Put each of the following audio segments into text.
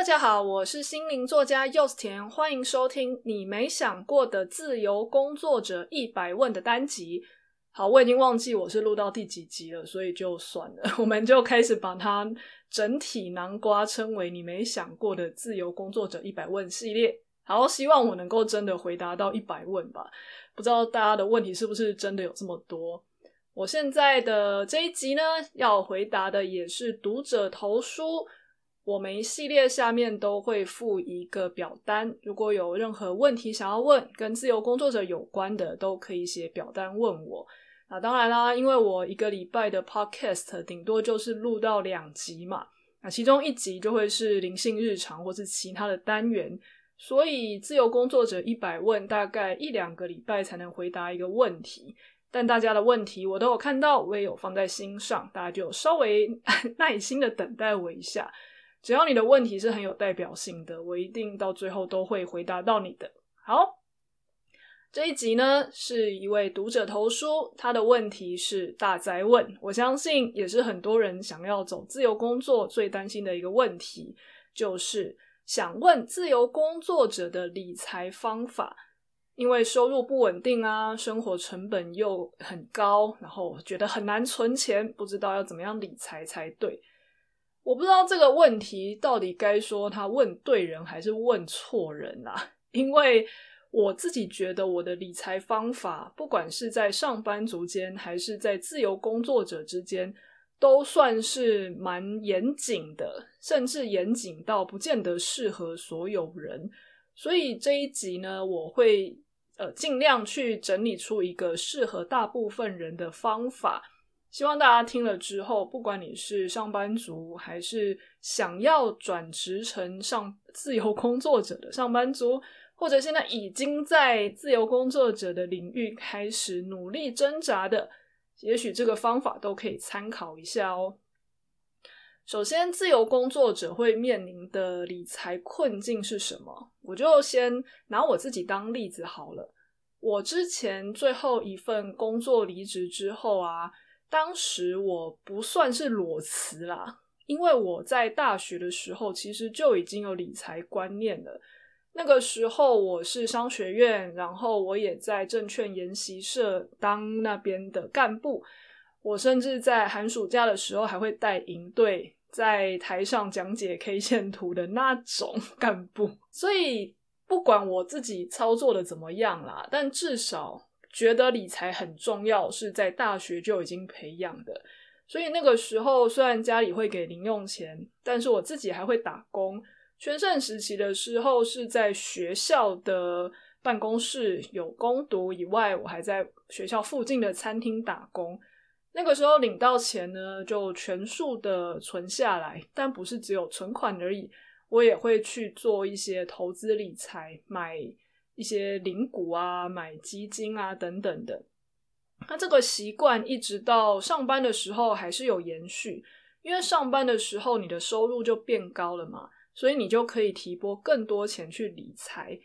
大家好，我是心灵作家柚子甜，欢迎收听你没想过的自由工作者一百问的单集。好，我已经忘记我是录到第几集了，所以就算了，我们就开始把它整体南瓜称为你没想过的自由工作者一百问系列。好，希望我能够真的回答到一百问吧。不知道大家的问题是不是真的有这么多？我现在的这一集呢，要回答的也是读者投书。我每一系列下面都会附一个表单，如果有任何问题想要问，跟自由工作者有关的，都可以写表单问我。那当然啦，因为我一个礼拜的 podcast 顶多就是录到两集嘛，那其中一集就会是灵性日常或是其他的单元，所以自由工作者一百问大概一两个礼拜才能回答一个问题。但大家的问题我都有看到，我也有放在心上，大家就稍微 耐心的等待我一下。只要你的问题是很有代表性的，我一定到最后都会回答到你的。好，这一集呢是一位读者投书，他的问题是大灾问，我相信也是很多人想要走自由工作最担心的一个问题，就是想问自由工作者的理财方法，因为收入不稳定啊，生活成本又很高，然后觉得很难存钱，不知道要怎么样理财才对。我不知道这个问题到底该说他问对人还是问错人啊？因为我自己觉得我的理财方法，不管是在上班族间还是在自由工作者之间，都算是蛮严谨的，甚至严谨到不见得适合所有人。所以这一集呢，我会呃尽量去整理出一个适合大部分人的方法。希望大家听了之后，不管你是上班族，还是想要转职成上自由工作者的上班族，或者现在已经在自由工作者的领域开始努力挣扎的，也许这个方法都可以参考一下哦。首先，自由工作者会面临的理财困境是什么？我就先拿我自己当例子好了。我之前最后一份工作离职之后啊。当时我不算是裸辞啦，因为我在大学的时候其实就已经有理财观念了。那个时候我是商学院，然后我也在证券研习社当那边的干部。我甚至在寒暑假的时候还会带营队，在台上讲解 K 线图的那种 干部。所以不管我自己操作的怎么样啦，但至少。觉得理财很重要，是在大学就已经培养的。所以那个时候，虽然家里会给零用钱，但是我自己还会打工。全盛时期的时候，是在学校的办公室有工读以外，我还在学校附近的餐厅打工。那个时候领到钱呢，就全数的存下来，但不是只有存款而已，我也会去做一些投资理财，买。一些零股啊，买基金啊等等的，那这个习惯一直到上班的时候还是有延续，因为上班的时候你的收入就变高了嘛，所以你就可以提拨更多钱去理财，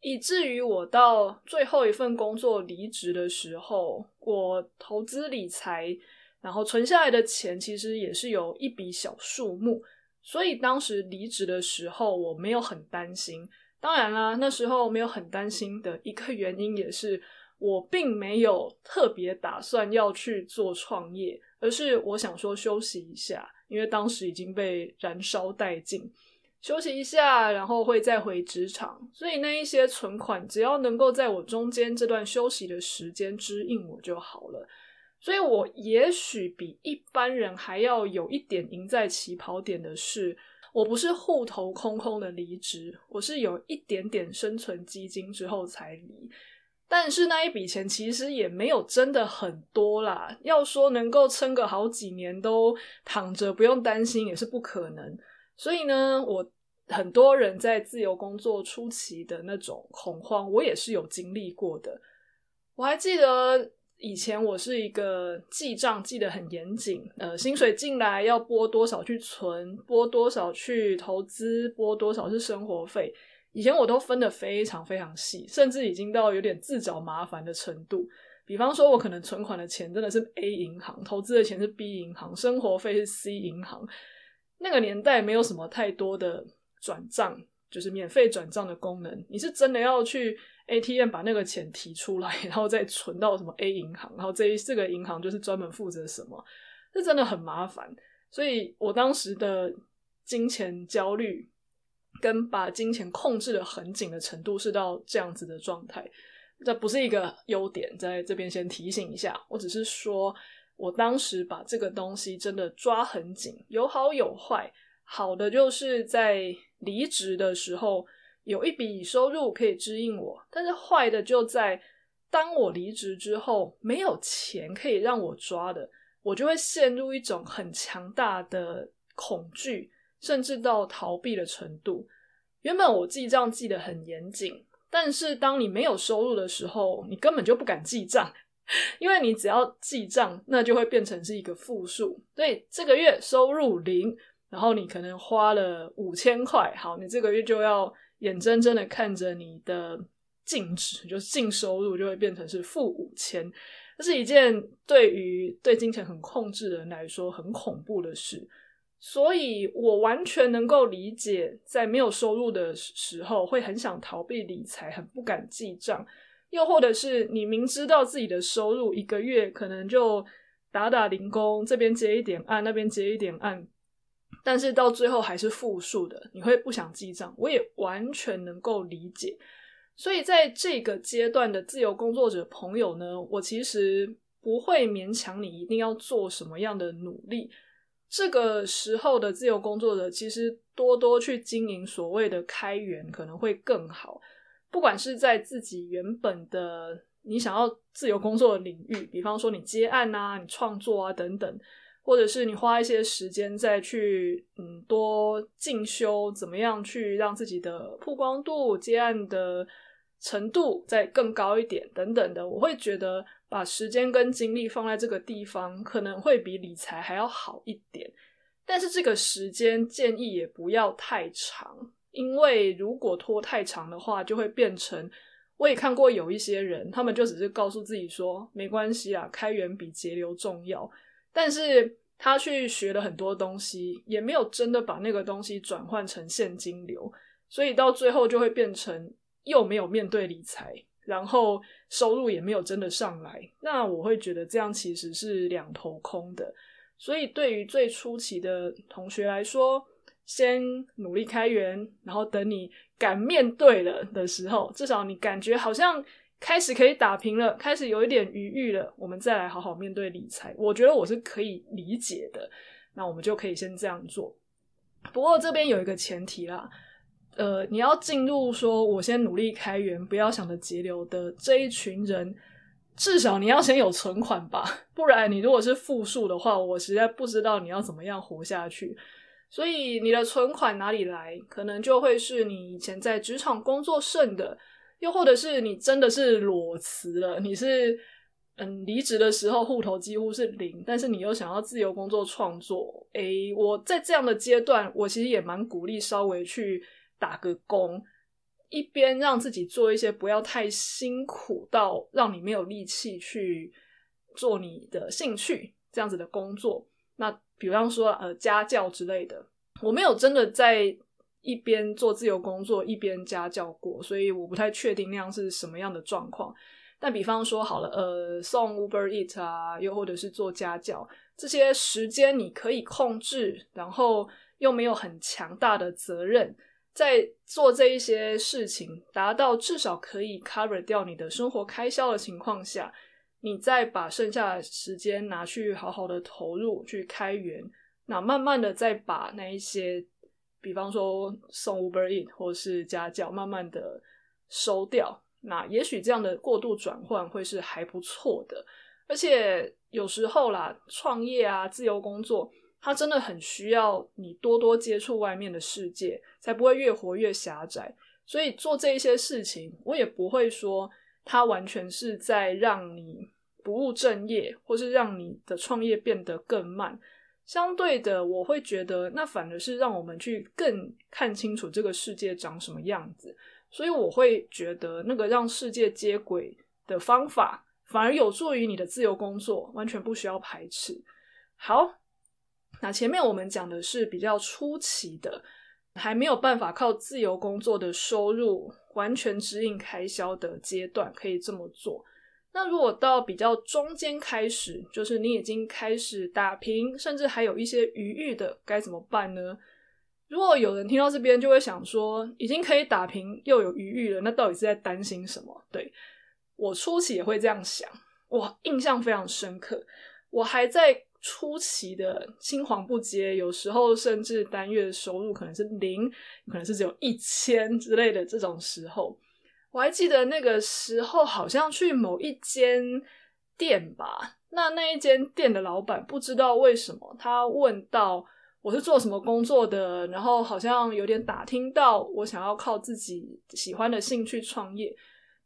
以至于我到最后一份工作离职的时候，我投资理财，然后存下来的钱其实也是有一笔小数目，所以当时离职的时候我没有很担心。当然啦，那时候没有很担心的一个原因，也是我并没有特别打算要去做创业，而是我想说休息一下，因为当时已经被燃烧殆尽，休息一下，然后会再回职场，所以那一些存款只要能够在我中间这段休息的时间支应我就好了，所以我也许比一般人还要有一点赢在起跑点的是。我不是户头空空的离职，我是有一点点生存基金之后才离，但是那一笔钱其实也没有真的很多啦。要说能够撑个好几年都躺着不用担心也是不可能。所以呢，我很多人在自由工作初期的那种恐慌，我也是有经历过的。我还记得。以前我是一个记账记得很严谨，呃，薪水进来要拨多少去存，拨多少去投资，拨多少是生活费。以前我都分得非常非常细，甚至已经到有点自找麻烦的程度。比方说，我可能存款的钱真的是 A 银行，投资的钱是 B 银行，生活费是 C 银行。那个年代没有什么太多的转账，就是免费转账的功能，你是真的要去 ATM 把那个钱提出来，然后再存到什么 A 银行，然后这一这个银行就是专门负责什么，这真的很麻烦。所以我当时的金钱焦虑跟把金钱控制的很紧的程度是到这样子的状态，这不是一个优点，在这边先提醒一下。我只是说我当时把这个东西真的抓很紧，有好有坏。好的就是在离职的时候有一笔收入可以支应我，但是坏的就在当我离职之后没有钱可以让我抓的，我就会陷入一种很强大的恐惧，甚至到逃避的程度。原本我记账记得很严谨，但是当你没有收入的时候，你根本就不敢记账，因为你只要记账，那就会变成是一个负数。所以这个月收入零。然后你可能花了五千块，好，你这个月就要眼睁睁的看着你的净值，就是净收入就会变成是负五千，这是一件对于对金钱很控制的人来说很恐怖的事。所以我完全能够理解，在没有收入的时候会很想逃避理财，很不敢记账，又或者是你明知道自己的收入一个月可能就打打零工，这边接一点案，那边接一点案。但是到最后还是负数的，你会不想记账，我也完全能够理解。所以在这个阶段的自由工作者朋友呢，我其实不会勉强你一定要做什么样的努力。这个时候的自由工作者，其实多多去经营所谓的开源可能会更好。不管是在自己原本的你想要自由工作的领域，比方说你接案啊、你创作啊等等。或者是你花一些时间再去嗯多进修，怎么样去让自己的曝光度、接案的程度再更高一点等等的，我会觉得把时间跟精力放在这个地方，可能会比理财还要好一点。但是这个时间建议也不要太长，因为如果拖太长的话，就会变成我也看过有一些人，他们就只是告诉自己说没关系啊，开源比节流重要。但是他去学了很多东西，也没有真的把那个东西转换成现金流，所以到最后就会变成又没有面对理财，然后收入也没有真的上来。那我会觉得这样其实是两头空的。所以对于最初期的同学来说，先努力开源，然后等你敢面对了的时候，至少你感觉好像。开始可以打平了，开始有一点余裕了，我们再来好好面对理财。我觉得我是可以理解的，那我们就可以先这样做。不过这边有一个前提啦，呃，你要进入说我先努力开源，不要想着节流的这一群人，至少你要先有存款吧，不然你如果是负数的话，我实在不知道你要怎么样活下去。所以你的存款哪里来，可能就会是你以前在职场工作剩的。又或者是你真的是裸辞了，你是嗯离职的时候户头几乎是零，但是你又想要自由工作创作，诶，我在这样的阶段，我其实也蛮鼓励稍微去打个工，一边让自己做一些不要太辛苦到让你没有力气去做你的兴趣这样子的工作。那比方说呃家教之类的，我没有真的在。一边做自由工作，一边家教过，所以我不太确定那样是什么样的状况。但比方说好了，呃，送 Uber Eat 啊，又或者是做家教，这些时间你可以控制，然后又没有很强大的责任，在做这一些事情，达到至少可以 cover 掉你的生活开销的情况下，你再把剩下的时间拿去好好的投入去开源，那慢慢的再把那一些。比方说送 Uber Eats 或是家教，慢慢的收掉，那也许这样的过度转换会是还不错的。而且有时候啦，创业啊，自由工作，它真的很需要你多多接触外面的世界，才不会越活越狭窄。所以做这一些事情，我也不会说它完全是在让你不务正业，或是让你的创业变得更慢。相对的，我会觉得那反而是让我们去更看清楚这个世界长什么样子，所以我会觉得那个让世界接轨的方法，反而有助于你的自由工作，完全不需要排斥。好，那前面我们讲的是比较初期的，还没有办法靠自由工作的收入完全指引开销的阶段，可以这么做。那如果到比较中间开始，就是你已经开始打平，甚至还有一些余裕的，该怎么办呢？如果有人听到这边，就会想说，已经可以打平又有余裕了，那到底是在担心什么？对，我初期也会这样想，我印象非常深刻。我还在初期的青黄不接，有时候甚至单月收入可能是零，可能是只有一千之类的这种时候。我还记得那个时候，好像去某一间店吧，那那一间店的老板不知道为什么，他问到我是做什么工作的，然后好像有点打听到我想要靠自己喜欢的兴趣创业，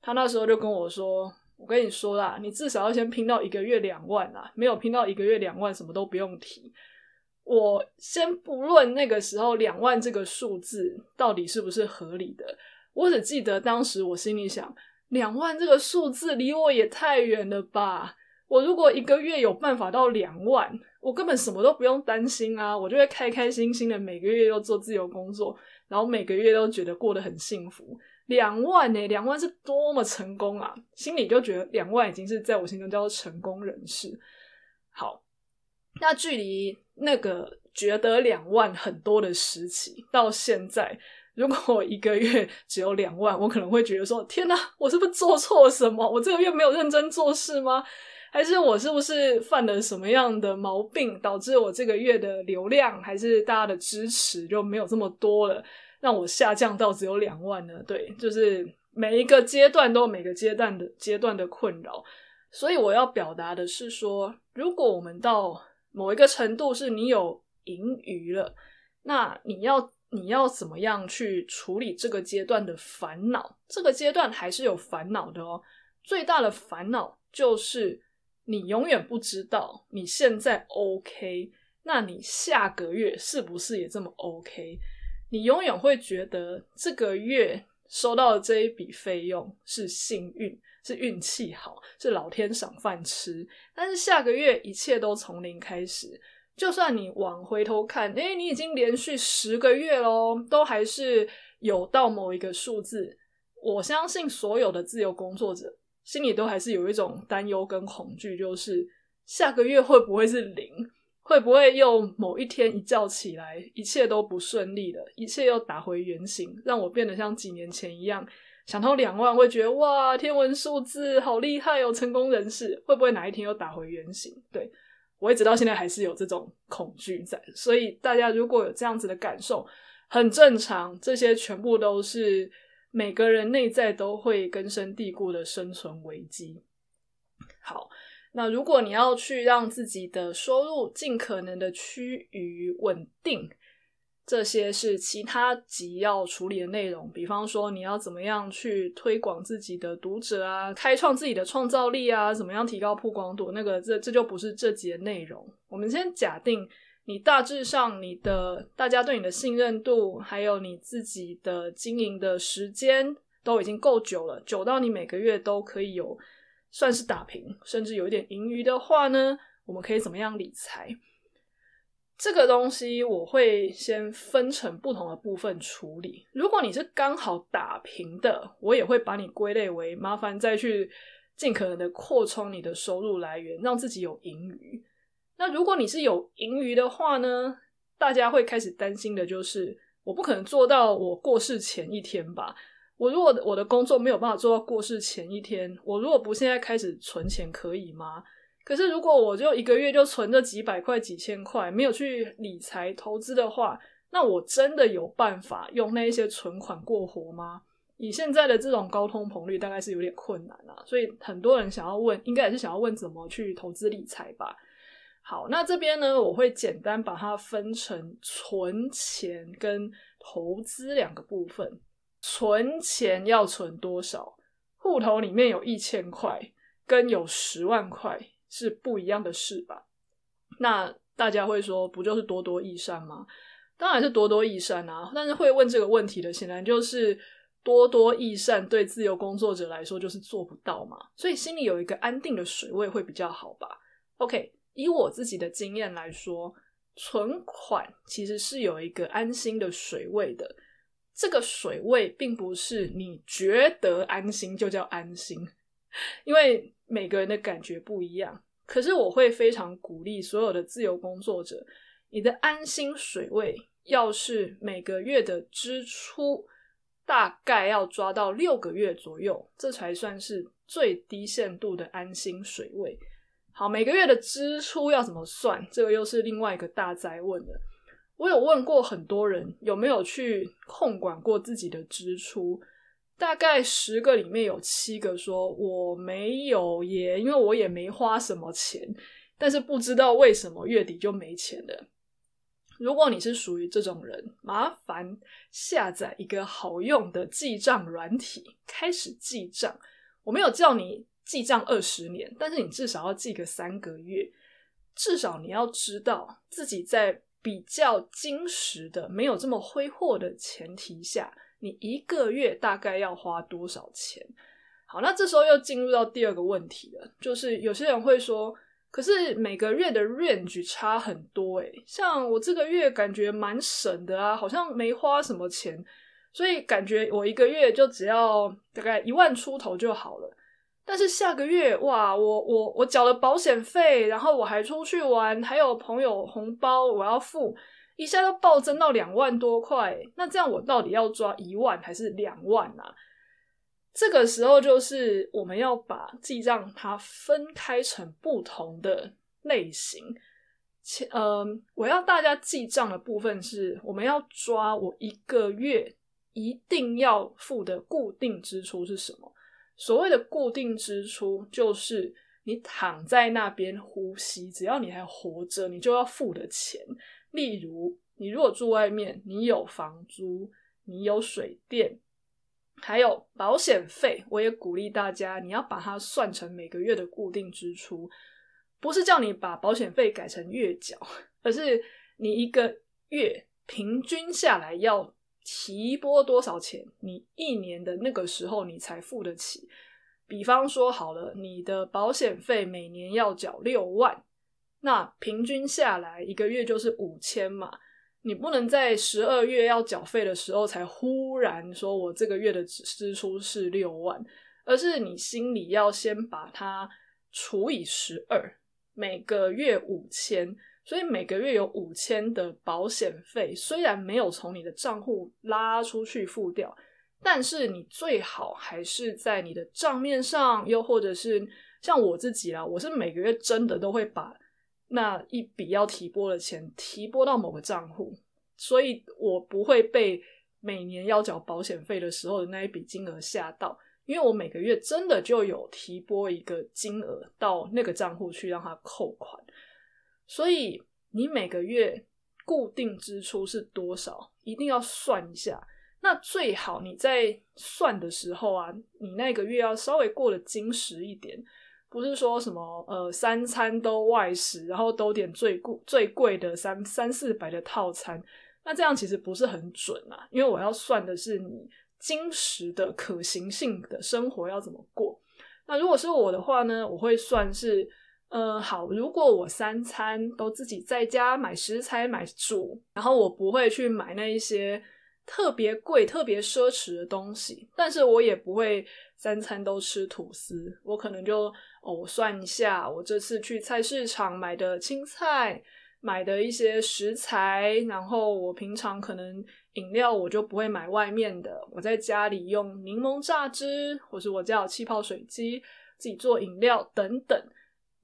他那时候就跟我说：“我跟你说啦，你至少要先拼到一个月两万啦，没有拼到一个月两万，什么都不用提。”我先不论那个时候两万这个数字到底是不是合理的。我只记得当时我心里想，两万这个数字离我也太远了吧！我如果一个月有办法到两万，我根本什么都不用担心啊！我就会开开心心的每个月都做自由工作，然后每个月都觉得过得很幸福。两万呢？两万是多么成功啊！心里就觉得两万已经是在我心中叫做成功人士。好，那距离那个觉得两万很多的时期到现在。如果我一个月只有两万，我可能会觉得说：“天哪，我是不是做错什么？我这个月没有认真做事吗？还是我是不是犯了什么样的毛病，导致我这个月的流量还是大家的支持就没有这么多了，让我下降到只有两万呢？”对，就是每一个阶段都有每个阶段的阶段的困扰，所以我要表达的是说，如果我们到某一个程度是你有盈余了，那你要。你要怎么样去处理这个阶段的烦恼？这个阶段还是有烦恼的哦。最大的烦恼就是你永远不知道你现在 OK，那你下个月是不是也这么 OK？你永远会觉得这个月收到的这一笔费用是幸运，是运气好，是老天赏饭吃。但是下个月一切都从零开始。就算你往回头看，诶，你已经连续十个月喽，都还是有到某一个数字。我相信所有的自由工作者心里都还是有一种担忧跟恐惧，就是下个月会不会是零？会不会又某一天一觉起来，一切都不顺利了，一切又打回原形，让我变得像几年前一样，想到两万会觉得哇，天文数字好厉害哦，成功人士，会不会哪一天又打回原形？对。我一直到现在还是有这种恐惧在，所以大家如果有这样子的感受，很正常。这些全部都是每个人内在都会根深蒂固的生存危机。好，那如果你要去让自己的收入尽可能的趋于稳定。这些是其他集要处理的内容，比方说你要怎么样去推广自己的读者啊，开创自己的创造力啊，怎么样提高曝光度，那个这这就不是这集的内容。我们先假定你大致上你的大家对你的信任度，还有你自己的经营的时间都已经够久了，久到你每个月都可以有算是打平，甚至有一点盈余的话呢，我们可以怎么样理财？这个东西我会先分成不同的部分处理。如果你是刚好打平的，我也会把你归类为麻烦再去尽可能的扩充你的收入来源，让自己有盈余。那如果你是有盈余的话呢，大家会开始担心的就是，我不可能做到我过世前一天吧？我如果我的工作没有办法做到过世前一天，我如果不现在开始存钱，可以吗？可是，如果我就一个月就存这几百块、几千块，没有去理财投资的话，那我真的有办法用那一些存款过活吗？以现在的这种高通膨率，大概是有点困难啊。所以很多人想要问，应该也是想要问怎么去投资理财吧。好，那这边呢，我会简单把它分成存钱跟投资两个部分。存钱要存多少？户头里面有一千块，跟有十万块。是不一样的事吧？那大家会说，不就是多多益善吗？当然是多多益善啊！但是会问这个问题的，显然就是多多益善对自由工作者来说就是做不到嘛。所以心里有一个安定的水位会比较好吧？OK，以我自己的经验来说，存款其实是有一个安心的水位的。这个水位并不是你觉得安心就叫安心，因为每个人的感觉不一样。可是我会非常鼓励所有的自由工作者，你的安心水位要是每个月的支出大概要抓到六个月左右，这才算是最低限度的安心水位。好，每个月的支出要怎么算？这个又是另外一个大哉问了。我有问过很多人有没有去控管过自己的支出，大概十个里面有七个说我没有耶，因为我也没花什么钱，但是不知道为什么月底就没钱了。如果你是属于这种人，麻烦下载一个好用的记账软体，开始记账。我没有叫你记账二十年，但是你至少要记个三个月，至少你要知道自己在。比较精实的，没有这么挥霍的前提下，你一个月大概要花多少钱？好，那这时候又进入到第二个问题了，就是有些人会说，可是每个月的 range 差很多诶，像我这个月感觉蛮省的啊，好像没花什么钱，所以感觉我一个月就只要大概一万出头就好了。但是下个月哇，我我我缴了保险费，然后我还出去玩，还有朋友红包我要付，一下都暴增到两万多块。那这样我到底要抓一万还是两万啊？这个时候就是我们要把记账它分开成不同的类型。前呃，我要大家记账的部分是，我们要抓我一个月一定要付的固定支出是什么。所谓的固定支出，就是你躺在那边呼吸，只要你还活着，你就要付的钱。例如，你如果住外面，你有房租，你有水电，还有保险费。我也鼓励大家，你要把它算成每个月的固定支出，不是叫你把保险费改成月缴，而是你一个月平均下来要。提拨多少钱，你一年的那个时候你才付得起。比方说好了，你的保险费每年要缴六万，那平均下来一个月就是五千嘛。你不能在十二月要缴费的时候才忽然说我这个月的支出是六万，而是你心里要先把它除以十二，每个月五千。所以每个月有五千的保险费，虽然没有从你的账户拉出去付掉，但是你最好还是在你的账面上，又或者是像我自己啦，我是每个月真的都会把那一笔要提拨的钱提拨到某个账户，所以我不会被每年要缴保险费的时候的那一笔金额吓到，因为我每个月真的就有提拨一个金额到那个账户去让它扣款。所以你每个月固定支出是多少？一定要算一下。那最好你在算的时候啊，你那个月要稍微过得精实一点，不是说什么呃三餐都外食，然后都点最贵最贵的三三四百的套餐。那这样其实不是很准啊，因为我要算的是你精实的可行性的生活要怎么过。那如果是我的话呢，我会算是。呃，好，如果我三餐都自己在家买食材买煮，然后我不会去买那一些特别贵、特别奢侈的东西，但是我也不会三餐都吃吐司，我可能就哦，我算一下，我这次去菜市场买的青菜，买的一些食材，然后我平常可能饮料我就不会买外面的，我在家里用柠檬榨汁，或是我家有气泡水机，自己做饮料等等。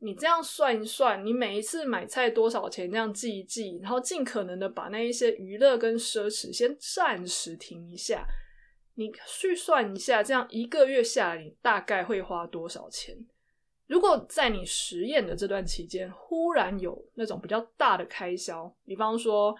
你这样算一算，你每一次买菜多少钱？这样记一记，然后尽可能的把那一些娱乐跟奢侈先暂时停一下。你去算一下，这样一个月下来，你大概会花多少钱？如果在你实验的这段期间，忽然有那种比较大的开销，比方说，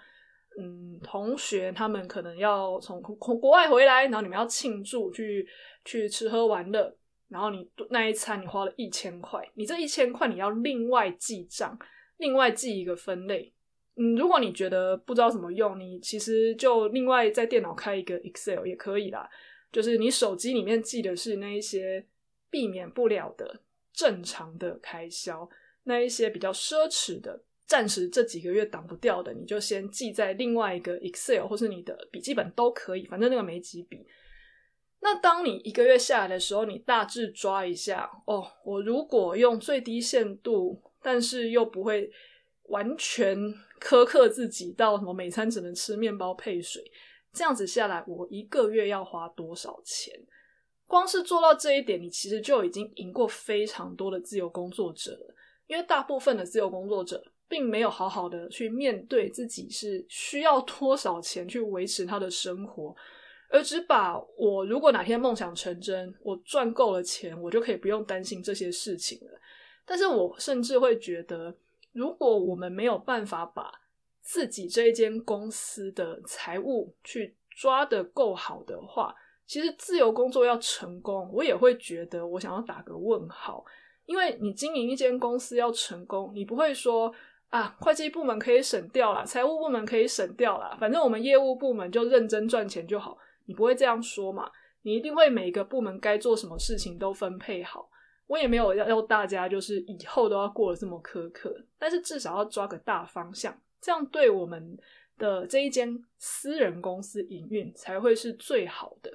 嗯，同学他们可能要从国外回来，然后你们要庆祝，去去吃喝玩乐。然后你那一餐你花了一千块，你这一千块你要另外记账，另外记一个分类。嗯，如果你觉得不知道怎么用，你其实就另外在电脑开一个 Excel 也可以啦。就是你手机里面记的是那一些避免不了的正常的开销，那一些比较奢侈的，暂时这几个月挡不掉的，你就先记在另外一个 Excel 或是你的笔记本都可以，反正那个没几笔。那当你一个月下来的时候，你大致抓一下哦，我如果用最低限度，但是又不会完全苛刻自己到什么每餐只能吃面包配水，这样子下来，我一个月要花多少钱？光是做到这一点，你其实就已经赢过非常多的自由工作者了。因为大部分的自由工作者并没有好好的去面对自己是需要多少钱去维持他的生活。而只把我如果哪天梦想成真，我赚够了钱，我就可以不用担心这些事情了。但是我甚至会觉得，如果我们没有办法把自己这一间公司的财务去抓得够好的话，其实自由工作要成功，我也会觉得我想要打个问号。因为你经营一间公司要成功，你不会说啊，会计部门可以省掉啦，财务部门可以省掉啦，反正我们业务部门就认真赚钱就好。你不会这样说嘛？你一定会每个部门该做什么事情都分配好。我也没有要要大家就是以后都要过得这么苛刻，但是至少要抓个大方向，这样对我们的这一间私人公司营运才会是最好的。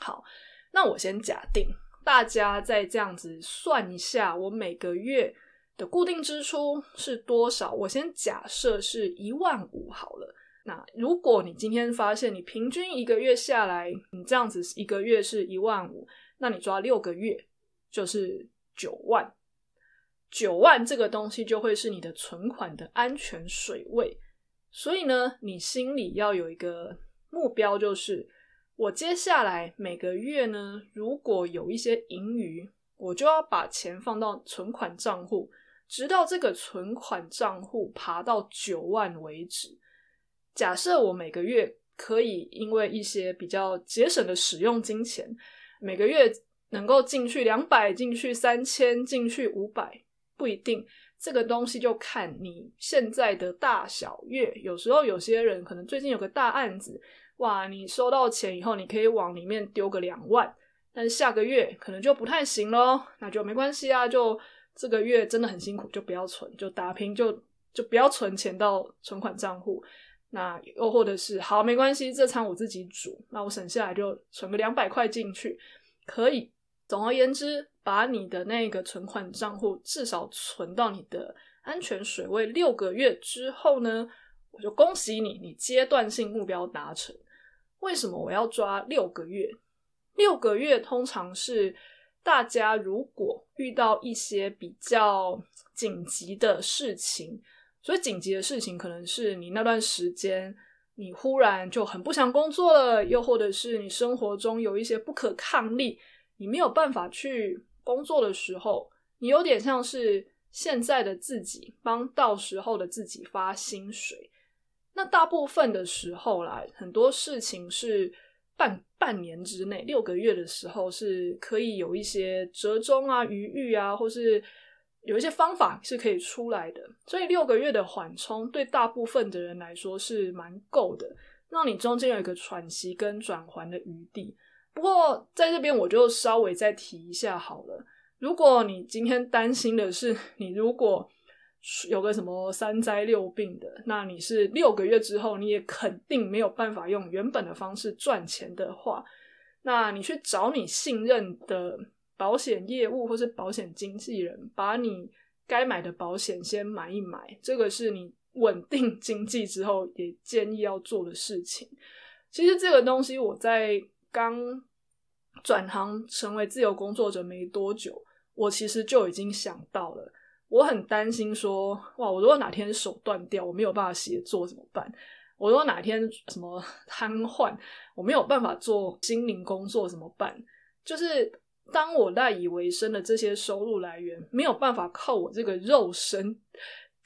好，那我先假定大家再这样子算一下，我每个月的固定支出是多少？我先假设是一万五好了。那如果你今天发现你平均一个月下来，你这样子一个月是一万五，那你抓六个月就是九万，九万这个东西就会是你的存款的安全水位。所以呢，你心里要有一个目标，就是我接下来每个月呢，如果有一些盈余，我就要把钱放到存款账户，直到这个存款账户爬到九万为止。假设我每个月可以因为一些比较节省的使用金钱，每个月能够进去两百，进去三千，进去五百，不一定。这个东西就看你现在的大小月。有时候有些人可能最近有个大案子，哇，你收到钱以后，你可以往里面丢个两万，但下个月可能就不太行咯，那就没关系啊，就这个月真的很辛苦，就不要存，就打拼，就就不要存钱到存款账户。那又或者是好，没关系，这餐我自己煮，那我省下来就存个两百块进去，可以。总而言之，把你的那个存款账户至少存到你的安全水位六个月之后呢，我就恭喜你，你阶段性目标达成。为什么我要抓六个月？六个月通常是大家如果遇到一些比较紧急的事情。所以紧急的事情可能是你那段时间你忽然就很不想工作了，又或者是你生活中有一些不可抗力，你没有办法去工作的时候，你有点像是现在的自己帮到时候的自己发薪水。那大部分的时候啦，很多事情是半半年之内，六个月的时候是可以有一些折中啊、余裕啊，或是。有一些方法是可以出来的，所以六个月的缓冲对大部分的人来说是蛮够的，让你中间有一个喘息跟转圜的余地。不过在这边我就稍微再提一下好了，如果你今天担心的是你如果有个什么三灾六病的，那你是六个月之后你也肯定没有办法用原本的方式赚钱的话，那你去找你信任的。保险业务或是保险经纪人，把你该买的保险先买一买，这个是你稳定经济之后也建议要做的事情。其实这个东西我在刚转行成为自由工作者没多久，我其实就已经想到了。我很担心说，哇，我如果哪天手断掉，我没有办法写作怎么办？我如果哪天什么 瘫痪，我没有办法做心灵工作怎么办？就是。当我赖以为生的这些收入来源没有办法靠我这个肉身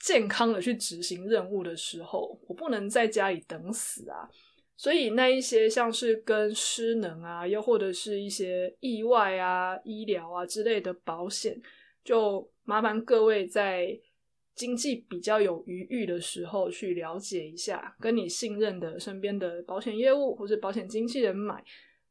健康的去执行任务的时候，我不能在家里等死啊！所以那一些像是跟失能啊，又或者是一些意外啊、医疗啊之类的保险，就麻烦各位在经济比较有余裕的时候去了解一下，跟你信任的身边的保险业务或者保险经纪人买。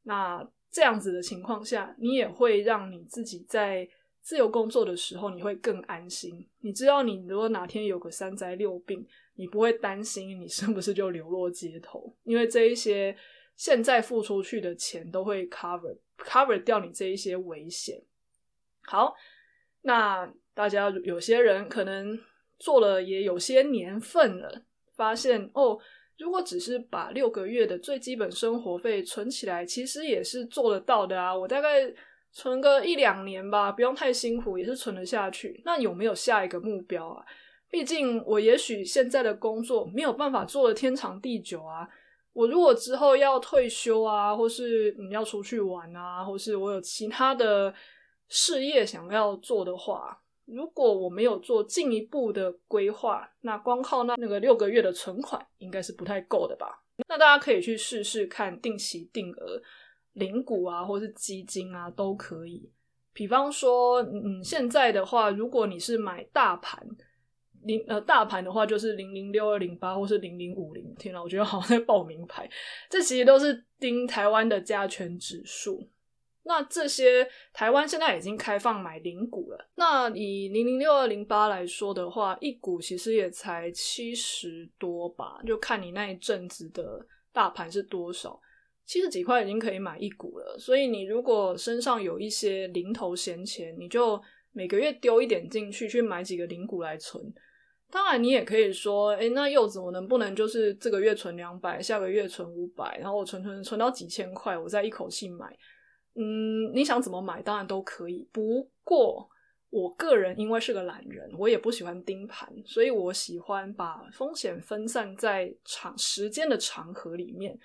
那这样子的情况下，你也会让你自己在自由工作的时候，你会更安心。你知道，你如果哪天有个三灾六病，你不会担心你是不是就流落街头，因为这一些现在付出去的钱都会 cover cover 掉你这一些危险。好，那大家有些人可能做了也有些年份了，发现哦。如果只是把六个月的最基本生活费存起来，其实也是做得到的啊。我大概存个一两年吧，不用太辛苦，也是存得下去。那有没有下一个目标啊？毕竟我也许现在的工作没有办法做得天长地久啊。我如果之后要退休啊，或是你要出去玩啊，或是我有其他的事业想要做的话。如果我没有做进一步的规划，那光靠那那个六个月的存款应该是不太够的吧？那大家可以去试试看定期定额、零股啊，或是基金啊，都可以。比方说，嗯，现在的话，如果你是买大盘零呃大盘的话，就是零零六二零八或是零零五零。天呐，我觉得好像在报名牌。这其实都是盯台湾的加权指数。那这些台湾现在已经开放买零股了。那以零零六二零八来说的话，一股其实也才七十多吧，就看你那一阵子的大盘是多少，七十几块已经可以买一股了。所以你如果身上有一些零头闲钱，你就每个月丢一点进去，去买几个零股来存。当然，你也可以说，诶，那柚子我能不能就是这个月存两百，下个月存五百，然后我存存存到几千块，我再一口气买。嗯，你想怎么买，当然都可以。不过，我个人因为是个懒人，我也不喜欢盯盘，所以我喜欢把风险分散在长时间的长河里面。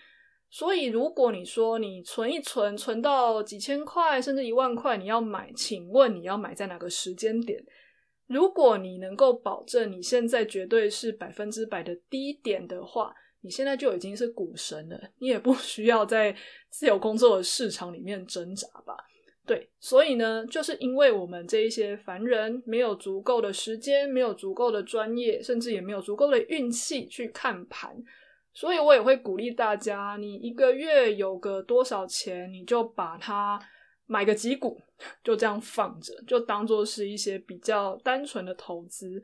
所以，如果你说你存一存，存到几千块甚至一万块，你要买，请问你要买在哪个时间点？如果你能够保证你现在绝对是百分之百的低点的话。你现在就已经是股神了，你也不 需要在自由工作的市场里面挣扎吧？对，所以呢，就是因为我们这一些凡人没有足够的时间，没有足够的专业，甚至也没有足够的运气去看盘，所以我也会鼓励大家，你一个月有个多少钱，你就把它买个几股，就这样放着，就当做是一些比较单纯的投资。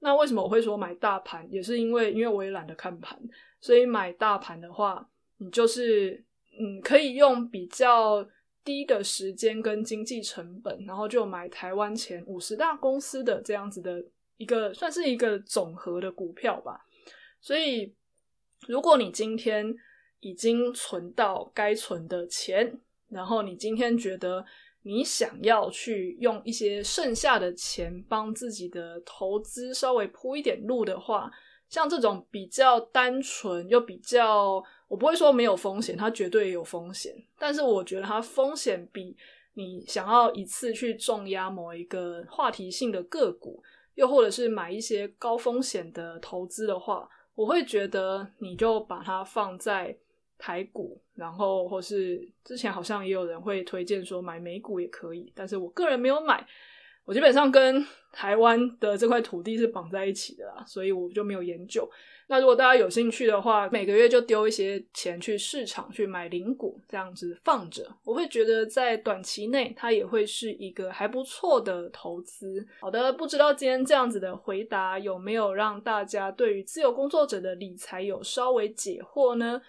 那为什么我会说买大盘，也是因为因为我也懒得看盘。所以买大盘的话，你就是嗯，可以用比较低的时间跟经济成本，然后就买台湾前五十大公司的这样子的一个，算是一个总和的股票吧。所以，如果你今天已经存到该存的钱，然后你今天觉得你想要去用一些剩下的钱帮自己的投资稍微铺一点路的话，像这种比较单纯又比较，我不会说没有风险，它绝对有风险。但是我觉得它风险比你想要一次去重压某一个话题性的个股，又或者是买一些高风险的投资的话，我会觉得你就把它放在台股，然后或是之前好像也有人会推荐说买美股也可以，但是我个人没有买。我基本上跟台湾的这块土地是绑在一起的啦，所以我就没有研究。那如果大家有兴趣的话，每个月就丢一些钱去市场去买零股，这样子放着，我会觉得在短期内它也会是一个还不错的投资。好的，不知道今天这样子的回答有没有让大家对于自由工作者的理财有稍微解惑呢？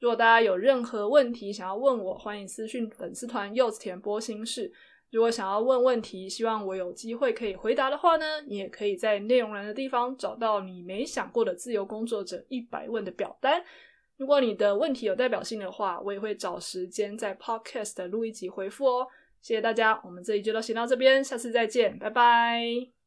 如果大家有任何问题想要问我，欢迎私讯粉丝团柚子甜剥心事。如果想要问问题，希望我有机会可以回答的话呢，你也可以在内容栏的地方找到你没想过的自由工作者一百问的表单。如果你的问题有代表性的话，我也会找时间在 Podcast 录一集回复哦。谢谢大家，我们这一集就先到这边，下次再见，拜拜。